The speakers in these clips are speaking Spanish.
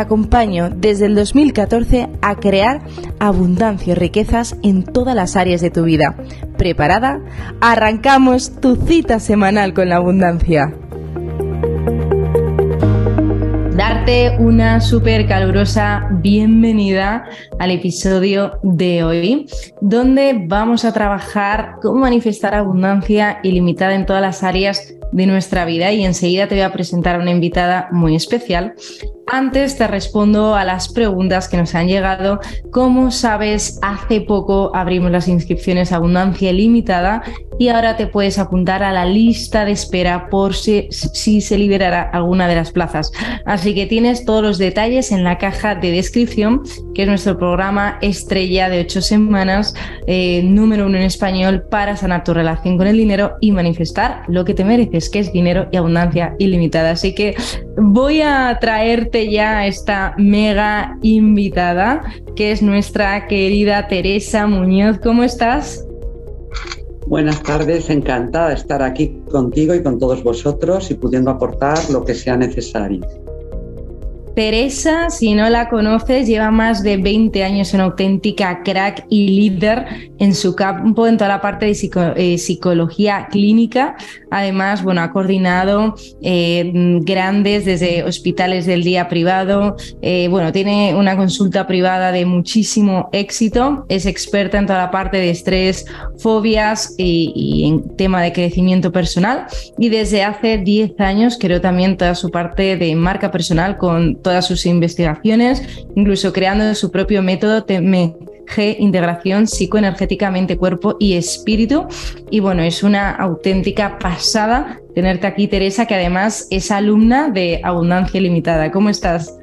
acompaño desde el 2014 a crear abundancia y riquezas en todas las áreas de tu vida. ¿Preparada? Arrancamos tu cita semanal con la abundancia. Darte una súper calurosa bienvenida al episodio de hoy, donde vamos a trabajar cómo manifestar abundancia ilimitada en todas las áreas de nuestra vida y enseguida te voy a presentar a una invitada muy especial antes te respondo a las preguntas que nos han llegado. Como sabes, hace poco abrimos las inscripciones Abundancia Limitada y ahora te puedes apuntar a la lista de espera por si, si, se liberará alguna de las plazas. Así que tienes todos los detalles en la caja de descripción, que es nuestro programa estrella de ocho semanas, eh, número uno en español para sanar tu relación con el dinero y manifestar lo que te mereces, que es dinero y abundancia ilimitada. Así que voy a traerte ya esta mega invitada, que es nuestra querida Teresa Muñoz. ¿Cómo estás? Buenas tardes, encantada de estar aquí contigo y con todos vosotros y pudiendo aportar lo que sea necesario. Teresa, si no la conoces, lleva más de 20 años en auténtica crack y líder en su campo en toda la parte de eh, psicología clínica. Además, bueno, ha coordinado eh, grandes desde hospitales del día privado. Eh, bueno, tiene una consulta privada de muchísimo éxito. Es experta en toda la parte de estrés, fobias y, en tema de crecimiento personal. Y desde hace 10 años creo también toda su parte de marca personal con todas sus investigaciones, incluso creando su propio método TMG, integración psicoenergéticamente cuerpo y espíritu. Y bueno, es una auténtica pasada tenerte aquí, Teresa, que además es alumna de Abundancia Limitada. ¿Cómo estás?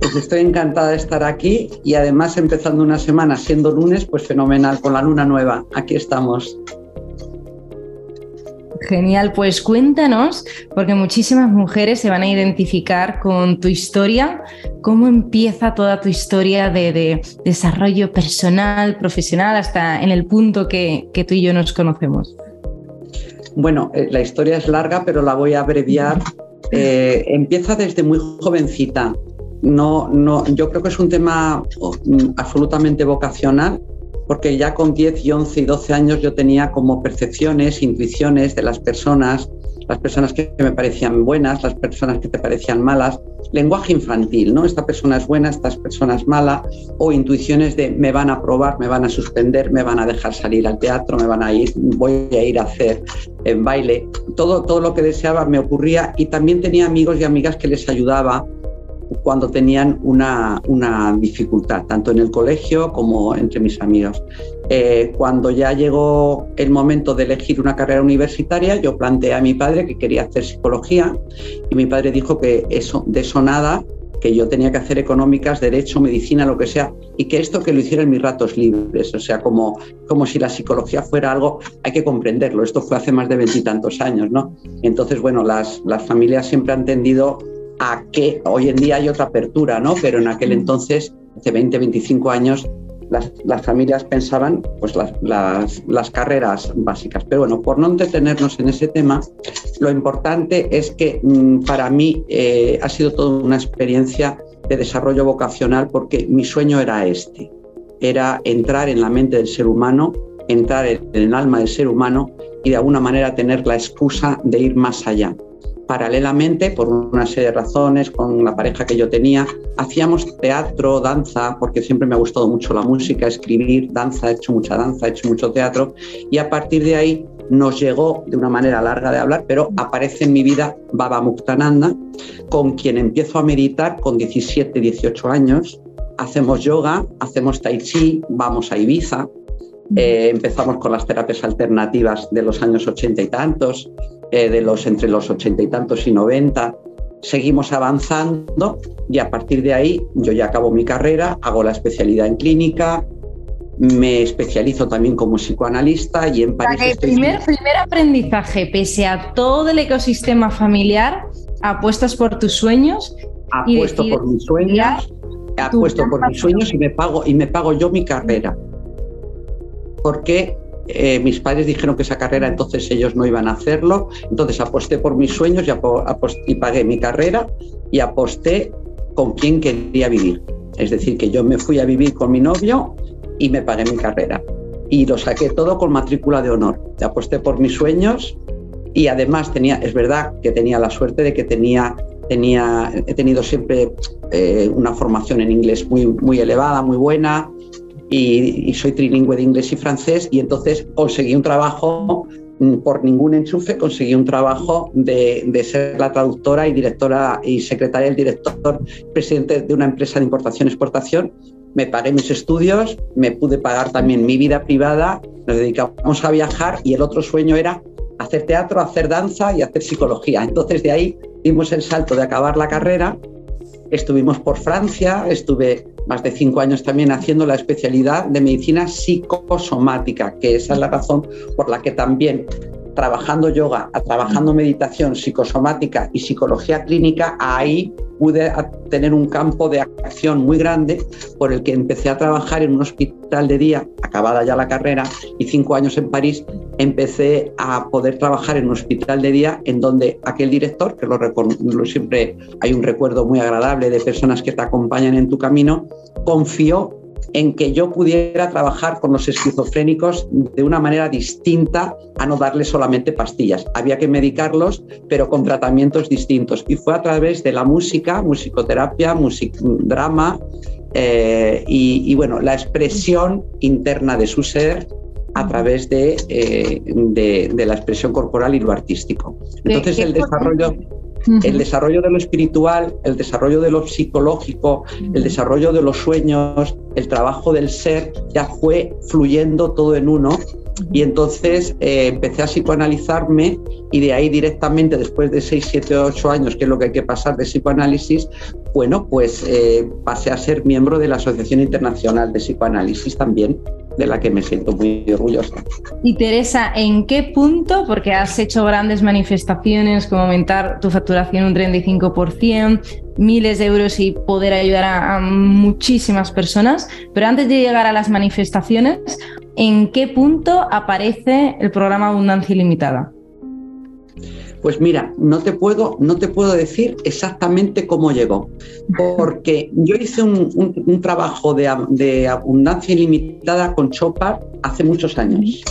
Pues estoy encantada de estar aquí y además empezando una semana siendo lunes, pues fenomenal, con la luna nueva. Aquí estamos. Genial, pues cuéntanos, porque muchísimas mujeres se van a identificar con tu historia. ¿Cómo empieza toda tu historia de, desarrollo personal, profesional, hasta en el punto que, tú y yo nos conocemos? Bueno, eh, la historia es larga, pero la voy a abreviar. Eh, empieza desde muy jovencita. No, no, yo creo que es un tema mm, absolutamente vocacional porque ya con 10 y 11 y 12 años yo tenía como percepciones, intuiciones de las personas, las personas que me parecían buenas, las personas que te parecían malas, lenguaje infantil, ¿no? Esta persona es buena, esta persona es mala, o intuiciones de me van a probar, me van a suspender, me van a dejar salir al teatro, me van a ir, voy a ir a hacer en baile. Todo, todo lo que deseaba me ocurría y también tenía amigos y amigas que les ayudaba cuando tenían una, dificultad, tanto en el colegio como entre mis amigos. Eh, cuando ya llegó el momento de elegir una carrera universitaria, yo planteé a mi padre que quería hacer psicología y mi padre dijo que eso, de eso nada, que yo tenía que hacer económicas, derecho, medicina, lo que sea, y que esto que lo hiciera en mis ratos libres, o sea, como, como si la psicología fuera algo, hay que comprenderlo, esto fue hace más de veintitantos años, ¿no? Entonces, bueno, las, las familias siempre han tendido a que hoy en día hay otra apertura, ¿no? Pero en aquel entonces, hace 20, 25 años, las, familias pensaban pues las, carreras básicas. Pero bueno, por no entretenernos en ese tema, lo importante es que mm, para mí eh, ha sido toda una experiencia de desarrollo vocacional porque mi sueño era este, era entrar en la mente del ser humano, entrar en el alma del ser humano y de alguna manera tener la excusa de ir más allá paralelamente, por una serie de razones, con la pareja que yo tenía, hacíamos teatro, danza, porque siempre me ha gustado mucho la música, escribir, danza, he hecho mucha danza, he hecho mucho teatro, y a partir de ahí nos llegó de una manera larga de hablar, pero aparece en mi vida Baba Muktananda, con quien empiezo a meditar con 17, 18 años. Hacemos yoga, hacemos tai chi, vamos a Ibiza, eh, empezamos con las terapias alternativas de los años ochenta y tantos, eh, de los entre los ochenta y tantos y noventa. seguimos avanzando y a partir de ahí yo ya acabo mi carrera, hago la especialidad en clínica, me especializo también como psicoanalista y en París. el primer, primer aprendizaje, pese a todo el ecosistema familiar, apuestas por tus sueños. Apuesto por mis sueños, apuesto por mis sueños y me pago y me pago yo mi carrera. Porque eh, mis padres dijeron que esa carrera entonces ellos no iban a hacerlo, entonces aposté por mis sueños y, y pagué mi carrera y aposté con quien quería vivir. Es decir, que yo me fui a vivir con mi novio y me pagué mi carrera. Y lo saqué todo con matrícula de honor. Aposté por mis sueños y además tenía, es verdad que tenía la suerte de que tenía, tenía he tenido siempre eh, una formación en inglés muy, muy elevada, muy buena, y, soy trilingüe de inglés y francés y entonces conseguí un trabajo mm, por ningún enchufe conseguí un trabajo de, de, ser la traductora y directora y secretaria del director presidente de una empresa de importación y exportación. Me pagué mis estudios, me pude pagar también mi vida privada, nos dedicamos a viajar y el otro sueño era hacer teatro, hacer danza y hacer psicología. Entonces de ahí dimos el salto de acabar la carrera, estuvimos por Francia, estuve más de cinco años también haciendo la especialidad de medicina psicosomática, que esa es la razón por la que también trabajando yoga, trabajando meditación psicosomática y psicología clínica, ahí pude tener un campo de acción muy grande por el que empecé a trabajar en un hospital de día, acabada ya la carrera, y cinco años en París, empecé a poder trabajar en un hospital de día en donde aquel director, que lo, lo siempre hay un recuerdo muy agradable de personas que te acompañan en tu camino, confió en que yo pudiera trabajar con los esquizofrénicos de una manera distinta a no darles solamente pastillas. Había que medicarlos, pero con tratamientos distintos. Y fue a través de la música, musicoterapia, music drama eh, y, bueno, la expresión interna de su ser a través de, eh, de, la expresión corporal y lo artístico. Entonces el desarrollo... El desarrollo de lo espiritual, el desarrollo de lo psicológico, el desarrollo de los sueños, el trabajo del ser, ya fue fluyendo todo en uno. Y entonces eh, empecé a psicoanalizarme y de ahí directamente, después de 6, 7, 8 años, que es lo que hay que pasar de psicoanálisis, bueno, pues eh, pasé a ser miembro de la Asociación Internacional de Psicoanálisis también de la que me siento muy orgullosa. Y Teresa, ¿en qué punto, porque has hecho grandes manifestaciones como aumentar tu facturación un 35%, miles de euros y poder ayudar a, a muchísimas personas, pero antes de llegar a las manifestaciones, ¿en qué punto aparece el programa Abundancia Ilimitada? Pues mira, no te puedo, no te puedo decir exactamente cómo llegó, porque yo hice un, trabajo de, abundancia ilimitada con Chopar hace muchos años.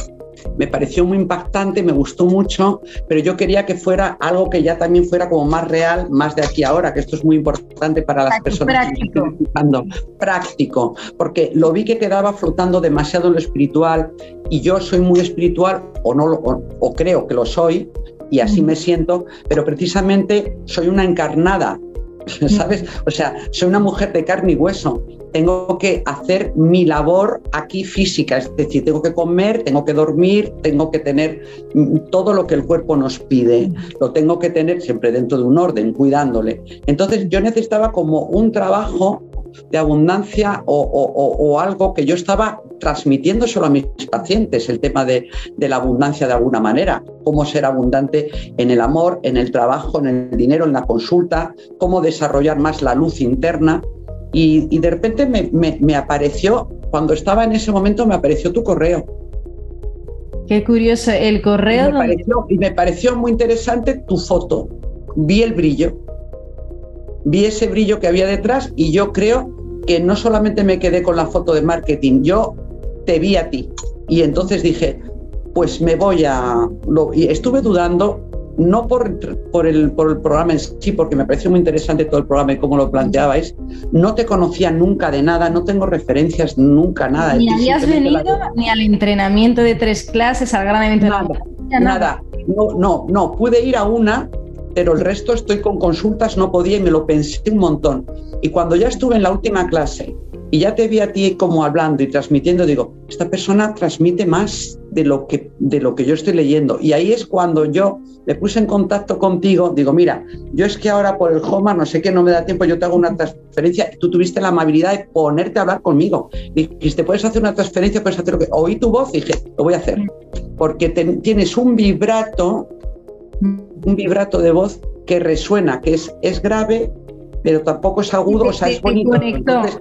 Me pareció muy impactante, me gustó mucho, pero yo quería que fuera algo que ya también fuera como más real, más de aquí ahora, que esto es muy importante para las personas práctico. que están práctico, porque lo vi que quedaba flotando demasiado en lo espiritual y yo soy muy espiritual o no o creo que lo soy, y así me siento, pero precisamente soy una encarnada, ¿sabes? O sea, soy una mujer de carne y hueso. Tengo que hacer mi labor aquí física, es decir, tengo que comer, tengo que dormir, tengo que tener mm, todo lo que el cuerpo nos pide, lo tengo que tener siempre dentro de un orden, cuidándole. Entonces yo necesitaba como un trabajo de abundancia o, algo que yo estaba transmitiendo solo a mis pacientes, el tema de, la abundancia de alguna manera, cómo ser abundante en el amor, en el trabajo, en el dinero, en la consulta, cómo desarrollar más la luz interna. Y, de repente me, apareció, cuando estaba en ese momento, me apareció tu correo. Qué curioso, el correo. y me pareció muy interesante tu foto. Vi el brillo vi ese brillo que había detrás y yo creo que no solamente me quedé con la foto de marketing, yo te vi a ti. Y entonces dije, pues me voy a... y estuve dudando, no por, por, el, por el programa en sí, porque me pareció muy interesante todo el programa y cómo lo planteabais. No te conocía nunca de nada, no tengo referencias nunca, nada. Ni habías venido ni al entrenamiento de tres clases, al gran evento. Nada, nada. No, no, no. Pude ir a una pero el resto estoy con consultas, no podía y me lo pensé un montón. Y cuando ya estuve en la última clase y ya te vi a ti como hablando y transmitiendo, digo, esta persona transmite más de lo, que, de lo que yo estoy leyendo. Y ahí es cuando yo me puse en contacto contigo, digo, mira, yo es que ahora por el Homa, no sé qué, no me da tiempo, yo te hago una transferencia, tú tuviste la amabilidad de ponerte a hablar conmigo. Dijiste, puedes hacer una transferencia, puedes hacer lo que... Oí tu voz y dije, lo voy a hacer. Porque tienes un vibrato, un vibrato de voz que resuena, que es, es grave, pero tampoco es agudo, o sea, es bonito. Entonces,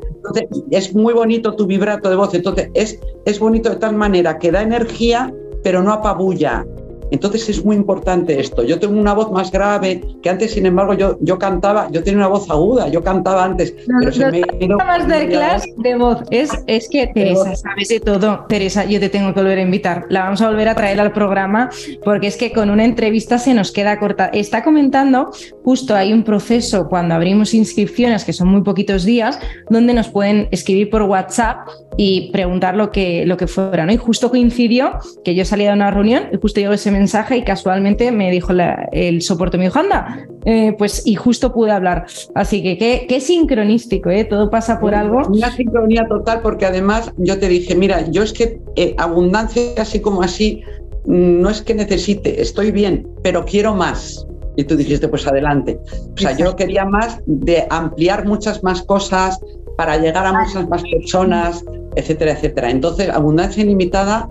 es muy bonito tu vibrato de voz, entonces es, es bonito de tal manera que da energía, pero no apabulla. Entonces es muy importante esto. Yo tengo una voz más grave, que antes, sin embargo, yo, yo cantaba, yo tenía una voz aguda, yo cantaba antes, pero se me más de clase de voz. Es, es que Teresa, sabes de todo. Teresa, yo te tengo que volver a invitar. La vamos a volver a traer al programa porque es que con una entrevista se nos queda corta. Está comentando, justo hay un proceso cuando abrimos inscripciones, que son muy poquitos días, donde nos pueden escribir por WhatsApp y preguntar lo que, lo que fuera. ¿no? Y justo coincidió que yo salía de una reunión y justo llegó ese mensaje y casualmente me dijo el soporte, dijo, anda, eh, pues y justo pude hablar. Así que qué, sincronístico, ¿eh? todo pasa por algo. Una sincronía total porque además yo te dije, mira, yo es que eh, abundancia así como así, no es que necesite, estoy bien, pero quiero más. Y tú dijiste, pues adelante. O sea, yo quería más de ampliar muchas más cosas para llegar a muchas más personas, etcétera, etcétera. Entonces, abundancia ilimitada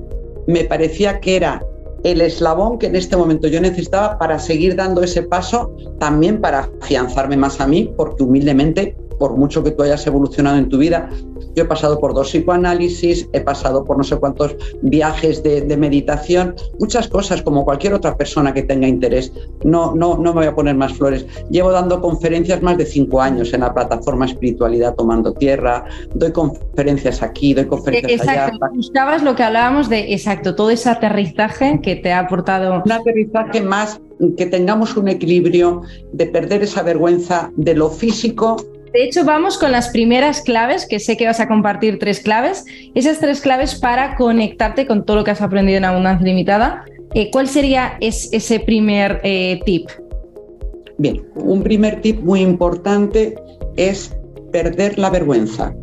me parecía que era el eslabón que en este momento yo necesitaba para seguir dando ese paso, también para afianzarme más a mí, porque humildemente por mucho que tú hayas evolucionado en tu vida. Yo he pasado por dos psicoanálisis, he pasado por no sé cuántos viajes de, meditación, muchas cosas como cualquier otra persona que tenga interés. No, no, no me voy a poner más flores. Llevo dando conferencias más de cinco años en la plataforma Espiritualidad Tomando Tierra, doy conferencias aquí, doy conferencias exacto. allá. Buscabas lo que hablábamos de, exacto, todo ese aterrizaje que te ha aportado. Un aterrizaje más que tengamos un equilibrio de perder esa vergüenza de lo físico de hecho, vamos con las primeras claves, que sé que vas a compartir tres claves. Esas tres claves para conectarte con todo lo que has aprendido en Abundancia Limitada. Eh, ¿Cuál sería ese primer eh, tip? Bien, un primer tip muy importante es perder la vergüenza.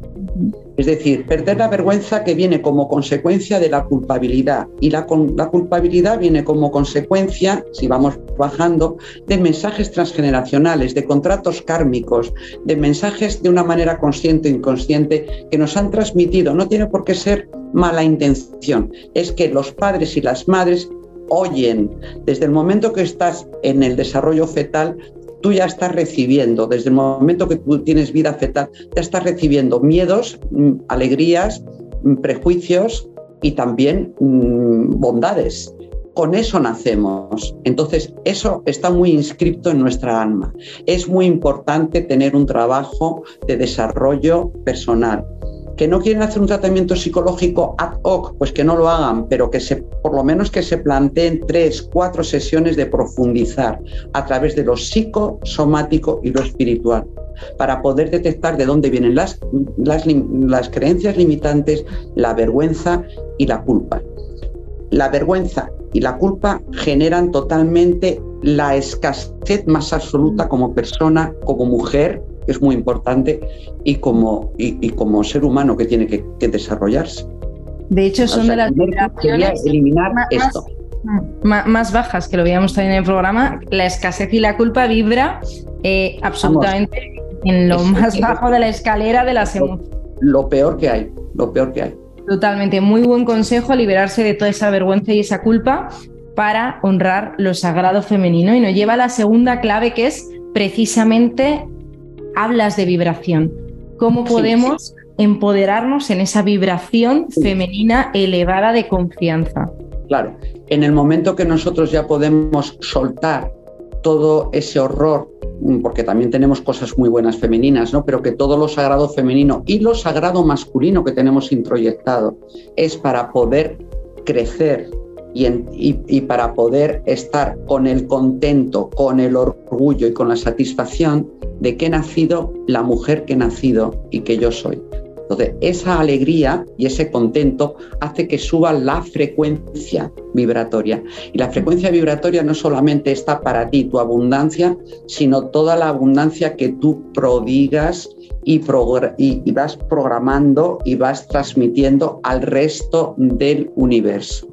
Es decir, perder la vergüenza que viene como consecuencia de la culpabilidad. Y la, culpabilidad viene como consecuencia, si vamos bajando, de mensajes transgeneracionales, de contratos kármicos, de mensajes de una manera consciente o inconsciente que nos han transmitido. No tiene por qué ser mala intención. Es que los padres y las madres oyen desde el momento que estás en el desarrollo fetal tú ya estás recibiendo, desde el momento que tú tienes vida fetal, ya estás recibiendo miedos, mm, alegrías, mm, prejuicios y también mm, bondades. Con eso nacemos. Entonces, eso está muy inscrito en nuestra alma. Es muy importante tener un trabajo de desarrollo personal que no quieren hacer un tratamiento psicológico ad hoc, pues que no lo hagan, pero que se, por lo menos que se planteen tres, cuatro sesiones de profundizar a través de lo psicosomático y lo espiritual, para poder detectar de dónde vienen las, las, las creencias limitantes, la vergüenza y la culpa. La vergüenza y la culpa generan totalmente la escasez más absoluta como persona, como mujer, es muy importante, y como, y, como ser humano que tiene que, desarrollarse. De hecho, son de las vibraciones eliminar más, esto. Más, bajas, que lo veíamos también en el programa, la escasez y la culpa vibra eh, absolutamente en lo más bajo de la escalera de las emociones. Lo peor que hay, lo peor que hay. Totalmente, muy buen consejo liberarse de toda esa vergüenza y esa culpa para honrar lo sagrado femenino. Y nos lleva a la segunda clave que es precisamente hablas de vibración. ¿Cómo podemos empoderarnos en esa vibración femenina elevada de confianza? Claro, en el momento que nosotros ya podemos soltar todo ese horror, mm, porque también tenemos cosas muy buenas femeninas, ¿no? Pero que todo lo sagrado femenino y lo sagrado masculino que tenemos introyectado es para poder crecer y, para poder estar con el contento, con el orgullo y con la satisfacción de que he nacido la mujer que he nacido y que yo soy. Entonces, esa alegría y ese contento hace que suba la frecuencia vibratoria. Y la frecuencia vibratoria no solamente está para ti, tu abundancia, sino toda la abundancia que tú prodigas y, vas programando y vas transmitiendo al resto del universo.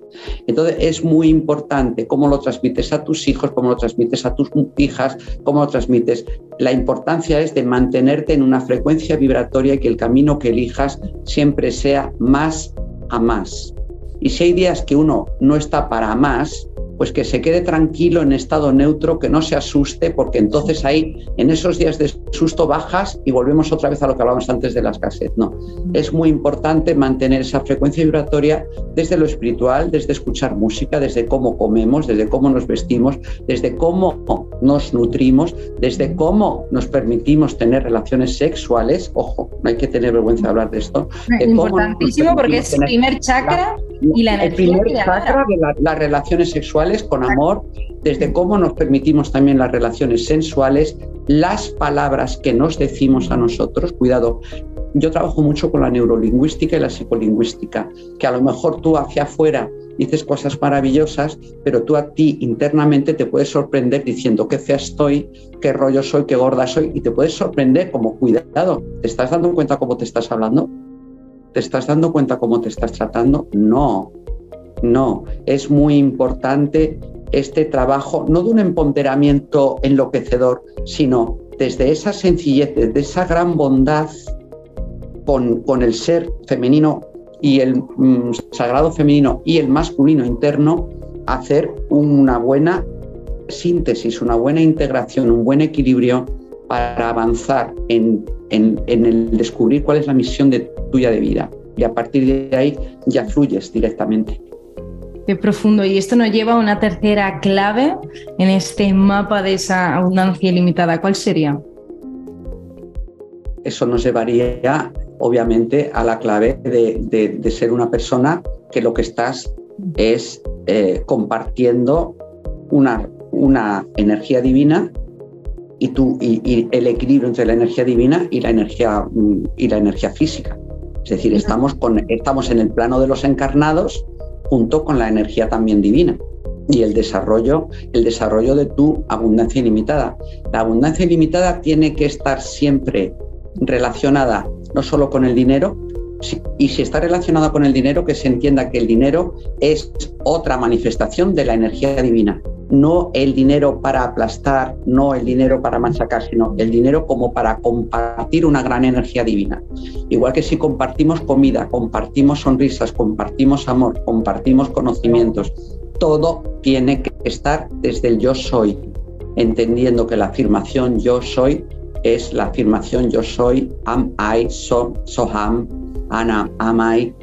Entonces es muy importante cómo lo transmites a tus hijos, cómo lo transmites a tus hijas, cómo lo transmites. La importancia es de mantenerte en una frecuencia vibratoria y que el camino que elijas siempre sea más a más. Y si hay días que uno no está para más, pues que se quede tranquilo en estado neutro, que no se asuste, porque entonces ahí, en esos días de susto, bajas y volvemos otra vez a lo que hablábamos antes de las casetas. No, es muy importante mantener esa frecuencia vibratoria desde lo espiritual, desde escuchar música, desde cómo comemos, desde cómo nos vestimos, desde cómo nos nutrimos, desde cómo nos permitimos tener relaciones sexuales. Ojo, no hay que tener vergüenza de hablar de esto. Es importantísimo porque es el primer chakra y la. El primer chakra de las relaciones sexuales con amor, desde cómo nos permitimos también las relaciones sensuales, las palabras que nos decimos a nosotros. Cuidado, yo trabajo mucho con la neurolingüística y la psicolingüística, que a lo mejor tú hacia afuera dices cosas maravillosas, pero tú a ti internamente te puedes sorprender diciendo qué fea estoy, qué rollo soy, qué gorda soy, y te puedes sorprender como cuidado. ¿Te estás dando cuenta cómo te estás hablando? ¿Te estás dando cuenta cómo te estás tratando? No. No, es muy importante este trabajo, no de un empoderamiento enloquecedor, sino desde esa sencillez, desde esa gran bondad con, el ser femenino y el mm, sagrado femenino y el masculino interno, hacer una buena síntesis, una buena integración, un buen equilibrio para avanzar en, en el descubrir cuál es la misión de, tuya de vida. Y a partir de ahí ya fluyes directamente. Qué profundo. Y esto nos lleva a una tercera clave en este mapa de esa abundancia ilimitada. ¿Cuál sería? Eso nos llevaría, obviamente, a la clave de, ser una persona que lo que estás es eh, compartiendo una, una energía divina y, tú, y, el equilibrio entre la energía divina y la energía, mm, y la energía física. Es decir, estamos, con, estamos en el plano de los encarnados junto con la energía también divina y el desarrollo, el desarrollo de tu abundancia ilimitada. La abundancia ilimitada tiene que estar siempre relacionada no solo con el dinero, y si está relacionada con el dinero, que se entienda que el dinero es otra manifestación de la energía divina no el dinero para aplastar, no el dinero para machacar, sino el dinero como para compartir una gran energía divina. Igual que si compartimos comida, compartimos sonrisas, compartimos amor, compartimos conocimientos, todo tiene que estar desde el yo soy, entendiendo que la afirmación yo soy es la afirmación yo soy, am I, so, so am, ana, am I.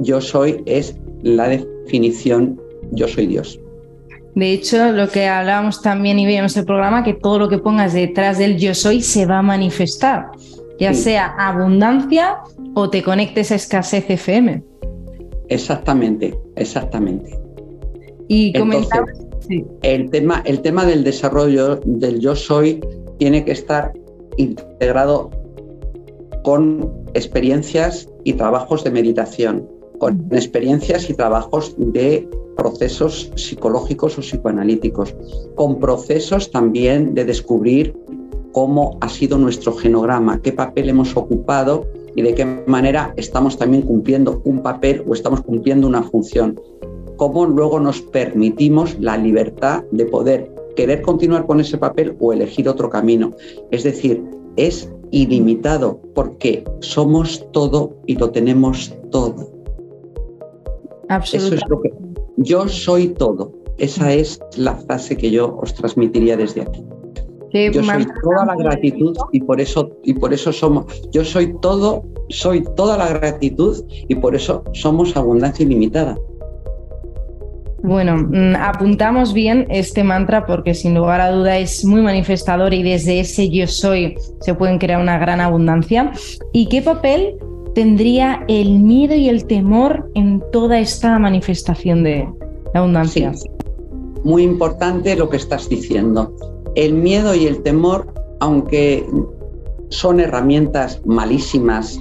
Yo soy es la definición yo soy Dios. De hecho, lo que hablábamos también y veíamos el programa, que todo lo que pongas detrás del yo soy se va a manifestar, ya sea abundancia o te conectes a escasez FM. Exactamente, exactamente. Y comentaba, el, tema, el tema del desarrollo del yo soy tiene que estar integrado con experiencias y trabajos de meditación, con experiencias y trabajos de procesos psicológicos o psicoanalíticos, con procesos también de descubrir cómo ha sido nuestro genograma, qué papel hemos ocupado y de qué manera estamos también cumpliendo un papel o estamos cumpliendo una función. Cómo luego nos permitimos la libertad de poder querer continuar con ese papel o elegir otro camino. Es decir, es ilimitado porque somos todo y lo tenemos todo. Eso es lo que, yo soy todo. Esa es la frase que yo os transmitiría desde aquí. Yo soy toda la gratitud y por eso y por eso somos. Yo soy todo, soy toda la gratitud y por eso somos abundancia ilimitada. Bueno, mm, apuntamos bien este mantra porque sin lugar a duda es muy manifestador y desde ese yo soy se pueden crear una gran abundancia. ¿Y qué papel tendría el miedo y el temor en toda esta manifestación de abundancia. Muy importante lo que estás diciendo. El miedo y el temor, aunque son herramientas malísimas,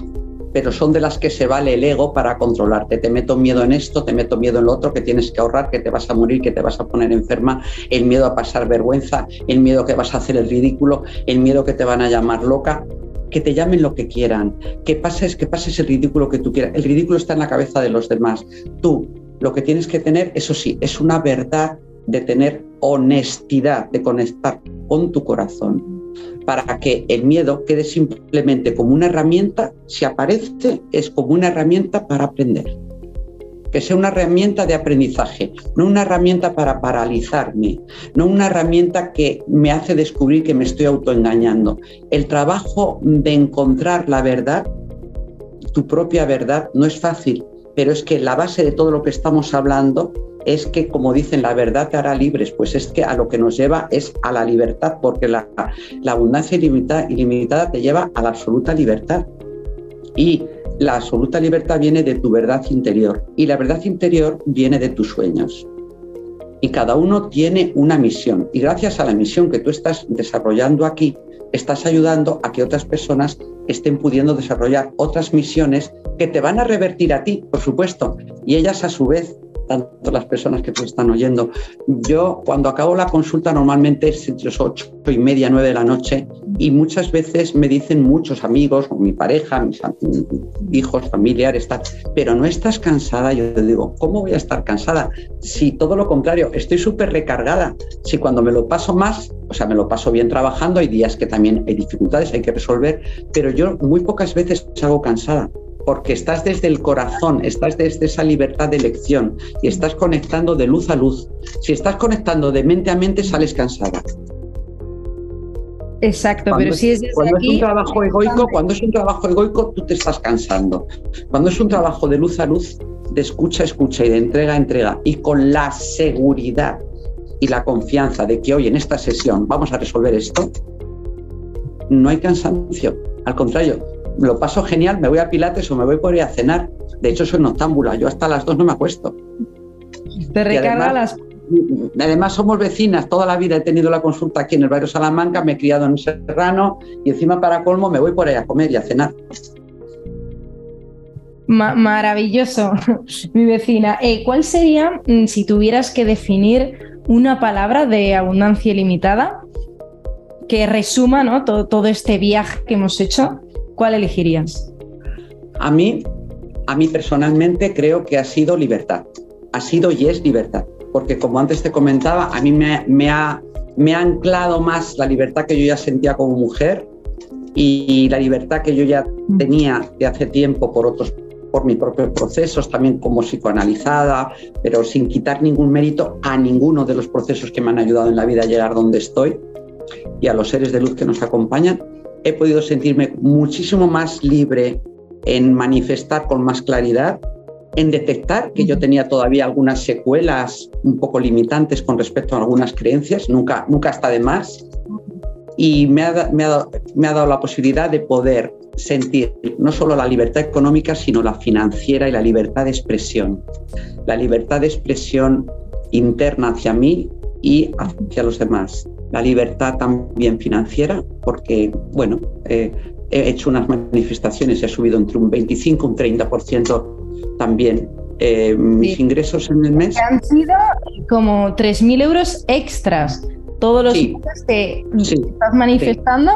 pero son de las que se vale el ego para controlarte. Te meto miedo en esto, te meto miedo en lo otro, que tienes que ahorrar, que te vas a morir, que te vas a poner enferma, el miedo a pasar vergüenza, el miedo que vas a hacer el ridículo, el miedo que te van a llamar loca que te llamen lo que quieran, que pases, que pases el ridículo que tú quieras. El ridículo está en la cabeza de los demás. Tú lo que tienes que tener, eso sí, es una verdad de tener honestidad, de conectar con tu corazón, para que el miedo quede simplemente como una herramienta, si aparece, es como una herramienta para aprender. Que sea una herramienta de aprendizaje, no una herramienta para paralizarme, no una herramienta que me hace descubrir que me estoy autoengañando. El trabajo de encontrar la verdad, tu propia verdad, no es fácil, pero es que la base de todo lo que estamos hablando es que, como dicen, la verdad te hará libres, pues es que a lo que nos lleva es a la libertad, porque la, abundancia ilimitada, ilimitada, te lleva a la absoluta libertad. Y la absoluta libertad viene de tu verdad interior y la verdad interior viene de tus sueños. Y cada uno tiene una misión y gracias a la misión que tú estás desarrollando aquí, estás ayudando a que otras personas estén pudiendo desarrollar otras misiones que te van a revertir a ti, por supuesto, y ellas a su vez tanto las personas que te están oyendo. Yo cuando acabo la consulta normalmente es entre las ocho y media, nueve de la noche y muchas veces me dicen muchos amigos o mi pareja, mis hijos, familiares, tal, pero no estás cansada. Yo te digo, ¿cómo voy a estar cansada? Si todo lo contrario, estoy súper recargada. Si cuando me lo paso más, o sea, me lo paso bien trabajando, hay días que también hay dificultades, hay que resolver, pero yo muy pocas veces hago cansada porque estás desde el corazón, estás desde esa libertad de elección y estás conectando de luz a luz. Si estás conectando de mente a mente, sales cansada. Exacto, pero si es desde cuando es un trabajo egoico, cuando es un trabajo egoico, tú te estás cansando. Cuando es un trabajo de luz a luz, de escucha, escucha y de entrega, entrega, y con la seguridad y la confianza de que hoy en esta sesión vamos a resolver esto, no hay cansancio. Al contrario, lo paso genial, me voy a Pilates o me voy por ir a cenar. De hecho, soy noctámbula, yo hasta las dos no me acuesto. Te recarga las... Además, somos vecinas, toda la vida he tenido la consulta aquí en el barrio Salamanca, me he criado en Serrano y encima para colmo me voy por ahí a comer y a cenar. maravilloso, mi vecina. Eh, ¿Cuál sería, mm, si tuvieras que definir una palabra de abundancia ilimitada que resuma ¿no? todo, todo este viaje que hemos hecho? ¿Cuál elegirías? A mí, a mí personalmente creo que ha sido libertad. Ha sido y es libertad. Porque como antes te comentaba, a mí me, me, ha, me ha anclado más la libertad que yo ya sentía como mujer y la libertad que yo ya mm. tenía de hace tiempo por otros por mis propios procesos, también como psicoanalizada, pero sin quitar ningún mérito a ninguno de los procesos que me han ayudado en la vida a llegar donde estoy y a los seres de luz que nos acompañan he podido sentirme muchísimo más libre en manifestar con más claridad, en detectar que yo tenía todavía algunas secuelas un poco limitantes con respecto a algunas creencias, nunca, nunca está de más, y me ha, me, ha, me ha dado la posibilidad de poder sentir no solo la libertad económica, sino la financiera y la libertad de expresión. La libertad de expresión interna hacia mí y hacia los demás la libertad también financiera, porque, bueno, eh, he hecho unas manifestaciones y ha subido entre un 25 y un 30% también eh, mis ingresos en el mes. Han sido como 3.000 euros extras todos los meses que estás manifestando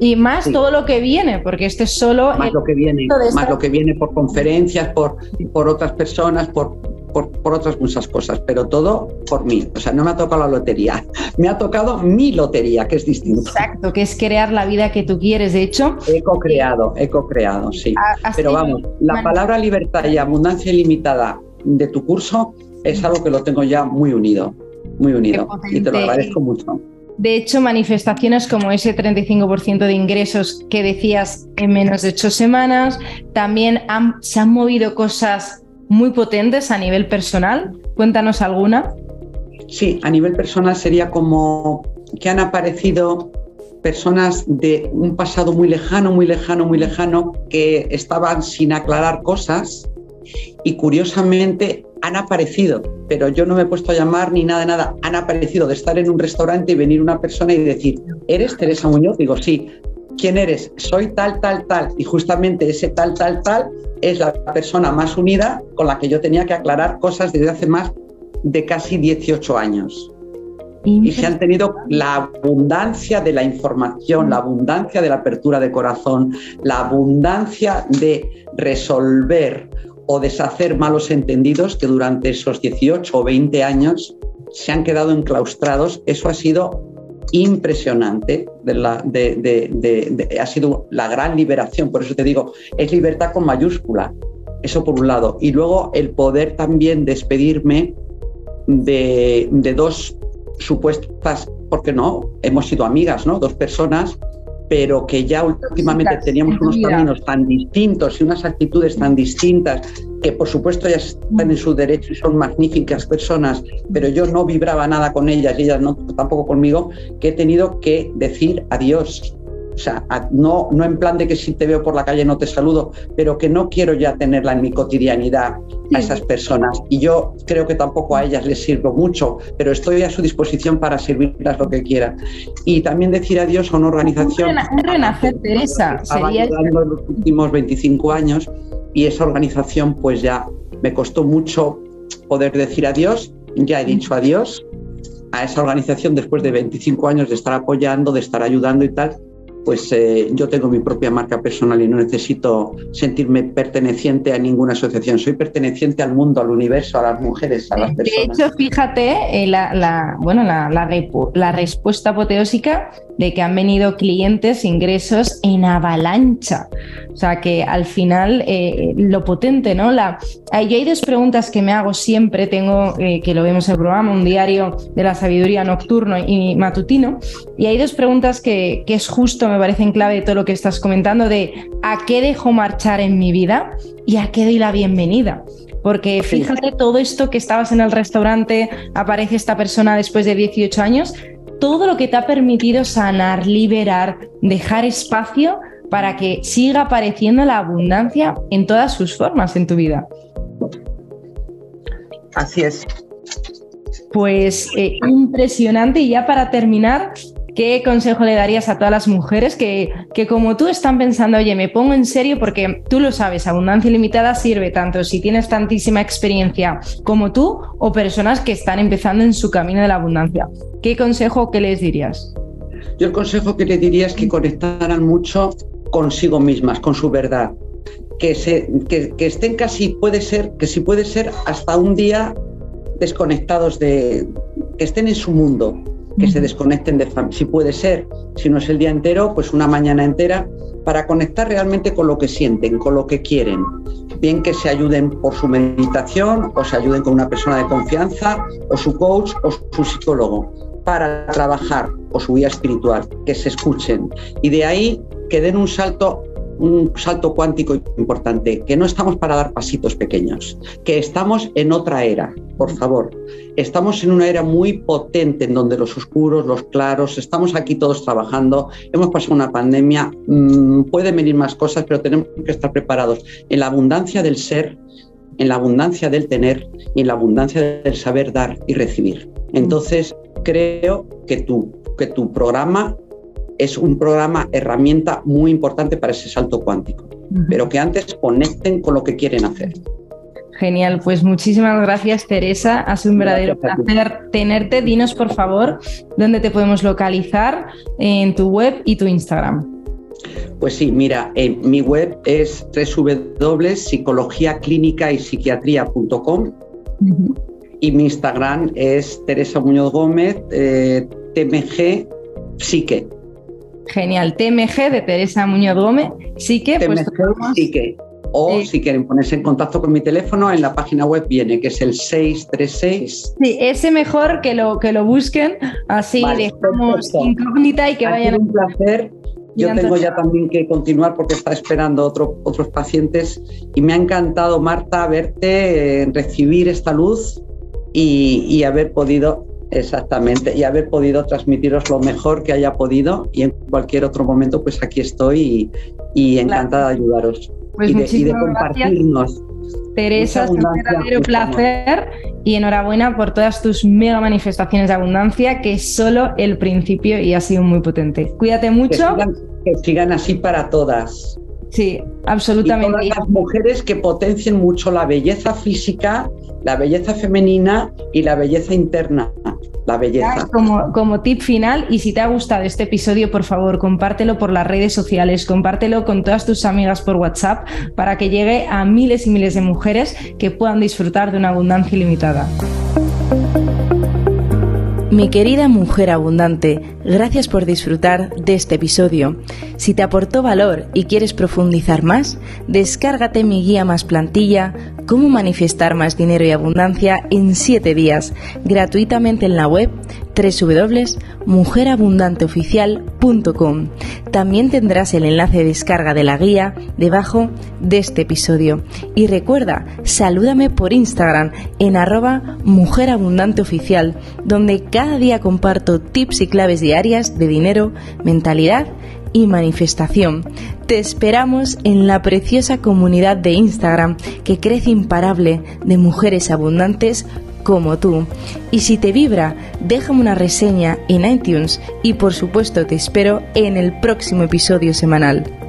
y más todo lo que viene, porque esto es solo... Más lo que viene, más lo que viene por conferencias, por, por otras personas, por por, otras muchas cosas, pero todo por mí. O sea, no me ha tocado la lotería, me ha tocado mi lotería, que es distinto. Exacto, que es crear la vida que tú quieres. De hecho, he co-creado, he co-creado, sí. Pero vamos, la palabra libertad y abundancia ilimitada de tu curso es algo que lo tengo ya muy unido, muy unido. Y te lo agradezco mucho. De hecho, manifestaciones como ese 35% de ingresos que decías en menos de ocho semanas, también se han movido cosas muy potentes a nivel personal. Cuéntanos alguna. Sí, a nivel personal sería como que han aparecido personas de un pasado muy lejano, muy lejano, muy lejano, que estaban sin aclarar cosas y curiosamente han aparecido, pero yo no me he puesto a llamar ni nada, nada, han aparecido de estar en un restaurante y venir una persona y decir, ¿eres Teresa Muñoz? Digo, sí, ¿quién eres? Soy tal, tal, tal. Y justamente ese tal, tal, tal es la persona más unida con la que yo tenía que aclarar cosas desde hace más de casi 18 años. Y se han tenido la abundancia de la información, la abundancia de la apertura de corazón, la abundancia de resolver o deshacer malos entendidos que durante esos 18 o 20 años se han quedado enclaustrados. Eso ha sido impresionante, ha sido la gran liberación, por eso te digo, es libertad con mayúscula, eso por un lado. Y luego el poder también despedirme de, dos supuestas, porque no, hemos sido amigas, ¿no? Dos personas pero que ya últimamente teníamos unos caminos tan distintos y unas actitudes tan distintas, que por supuesto ya están en su derecho y son magníficas personas, pero yo no vibraba nada con ellas y ellas no, tampoco conmigo, que he tenido que decir adiós o sea, no, no en plan de que si te veo por la calle no te saludo, pero que no quiero ya tenerla en mi cotidianidad a esas personas. Y yo creo que tampoco a ellas les sirvo mucho, pero estoy a su disposición para servirlas lo que quiera. Y también decir adiós a una organización. Un renacer, Teresa. Sería... en los últimos 25 años y esa organización, pues ya me costó mucho poder decir adiós. Ya he dicho adiós a esa organización después de 25 años de estar apoyando, de estar ayudando y tal pues eh, yo tengo mi propia marca personal y no necesito sentirme perteneciente a ninguna asociación. Soy perteneciente al mundo, al universo, a las mujeres, a las personas. De hecho, fíjate, eh, la, bueno, la, la, respuesta apoteósica de que han venido clientes, ingresos en avalancha. O sea, que al final eh, lo potente, ¿no? La, hay, hay dos preguntas que me hago siempre, tengo, que lo vemos en el programa, un diario de la sabiduría nocturno y matutino, y hay dos preguntas que, que es justo me parece en clave todo lo que estás comentando de a qué dejo marchar en mi vida y a qué doy la bienvenida. Porque fíjate todo esto que estabas en el restaurante, aparece esta persona después de 18 años, todo lo que te ha permitido sanar, liberar, dejar espacio para que siga apareciendo la abundancia en todas sus formas en tu vida. Así es. Pues eh, impresionante. Y ya para terminar, ¿Qué consejo le darías a todas las mujeres que, que, como tú están pensando, oye, me pongo en serio porque tú lo sabes, abundancia ilimitada sirve tanto si tienes tantísima experiencia como tú o personas que están empezando en su camino de la abundancia? ¿Qué consejo que les dirías? Yo el consejo que le diría es que conectaran mucho consigo mismas, con su verdad. Que, se, que, estén casi, puede ser, que si puede ser hasta un día desconectados de, que estén en su mundo, que se desconecten de si puede ser, si no es el día entero, pues una mañana entera para conectar realmente con lo que sienten, con lo que quieren. Bien que se ayuden por su meditación o se ayuden con una persona de confianza o su coach o su psicólogo para trabajar o su guía espiritual, que se escuchen y de ahí que den un salto un salto cuántico importante, que no estamos para dar pasitos pequeños, que estamos en otra era, por favor. Estamos en una era muy potente en donde los oscuros, los claros, estamos aquí todos trabajando, hemos pasado una pandemia, mm, pueden venir más cosas, pero tenemos que estar preparados en la abundancia del ser, en la abundancia del tener y en la abundancia del saber dar y recibir. Entonces, creo que tu, que tu programa es un programa, herramienta muy importante para ese salto cuántico, pero que antes conecten con lo que quieren hacer. Genial, pues muchísimas gracias Teresa, ha sido un verdadero placer tenerte. Dinos por favor dónde te podemos localizar en tu web y tu Instagram. Pues sí, mira, mi web es www.psicologiaclínica y y mi Instagram es Teresa Muñoz Gómez, eh, TMG Psique. Genial. TMG de Teresa Muñoz Gómez. Sí que, pues. Sí que. O si quieren ponerse en contacto con mi teléfono, en la página web viene, que es el 636. Sí, ese mejor que lo, que lo busquen, así dejamos incógnita y que vayan. Un placer. Yo tengo ya también que continuar porque está esperando otro, otros pacientes y me ha encantado, Marta, verte, eh, recibir esta luz y, y haber podido Exactamente, y haber podido transmitiros lo mejor que haya podido y en cualquier otro momento pues aquí estoy y, encantada de ayudaros pues y, de, compartirnos. Teresa, es un verdadero placer y enhorabuena por todas tus mega manifestaciones de abundancia, que es solo el principio y ha sido muy potente. Cuídate mucho. Que sigan, así para todas. Sí, absolutamente. Y todas las mujeres que potencien mucho la belleza física, la belleza femenina y la belleza interna la belleza. Como, como tip final, y si te ha gustado este episodio, por favor, compártelo por las redes sociales, compártelo con todas tus amigas por WhatsApp para que llegue a miles y miles de mujeres que puedan disfrutar de una abundancia ilimitada. Mi querida mujer abundante, gracias por disfrutar de este episodio. Si te aportó valor y quieres profundizar más, descárgate mi guía más plantilla, cómo manifestar más dinero y abundancia en 7 días, gratuitamente en la web www.mujerabundanteoficial.com. También tendrás el enlace de descarga de la guía debajo de este episodio. Y recuerda, salúdame por Instagram en arroba mujerabundanteoficial, donde cada día comparto tips y claves diarias de dinero, mentalidad y manifestación. Te esperamos en la preciosa comunidad de Instagram que crece imparable de mujeres abundantes como tú. Y si te vibra, déjame una reseña en iTunes y por supuesto te espero en el próximo episodio semanal.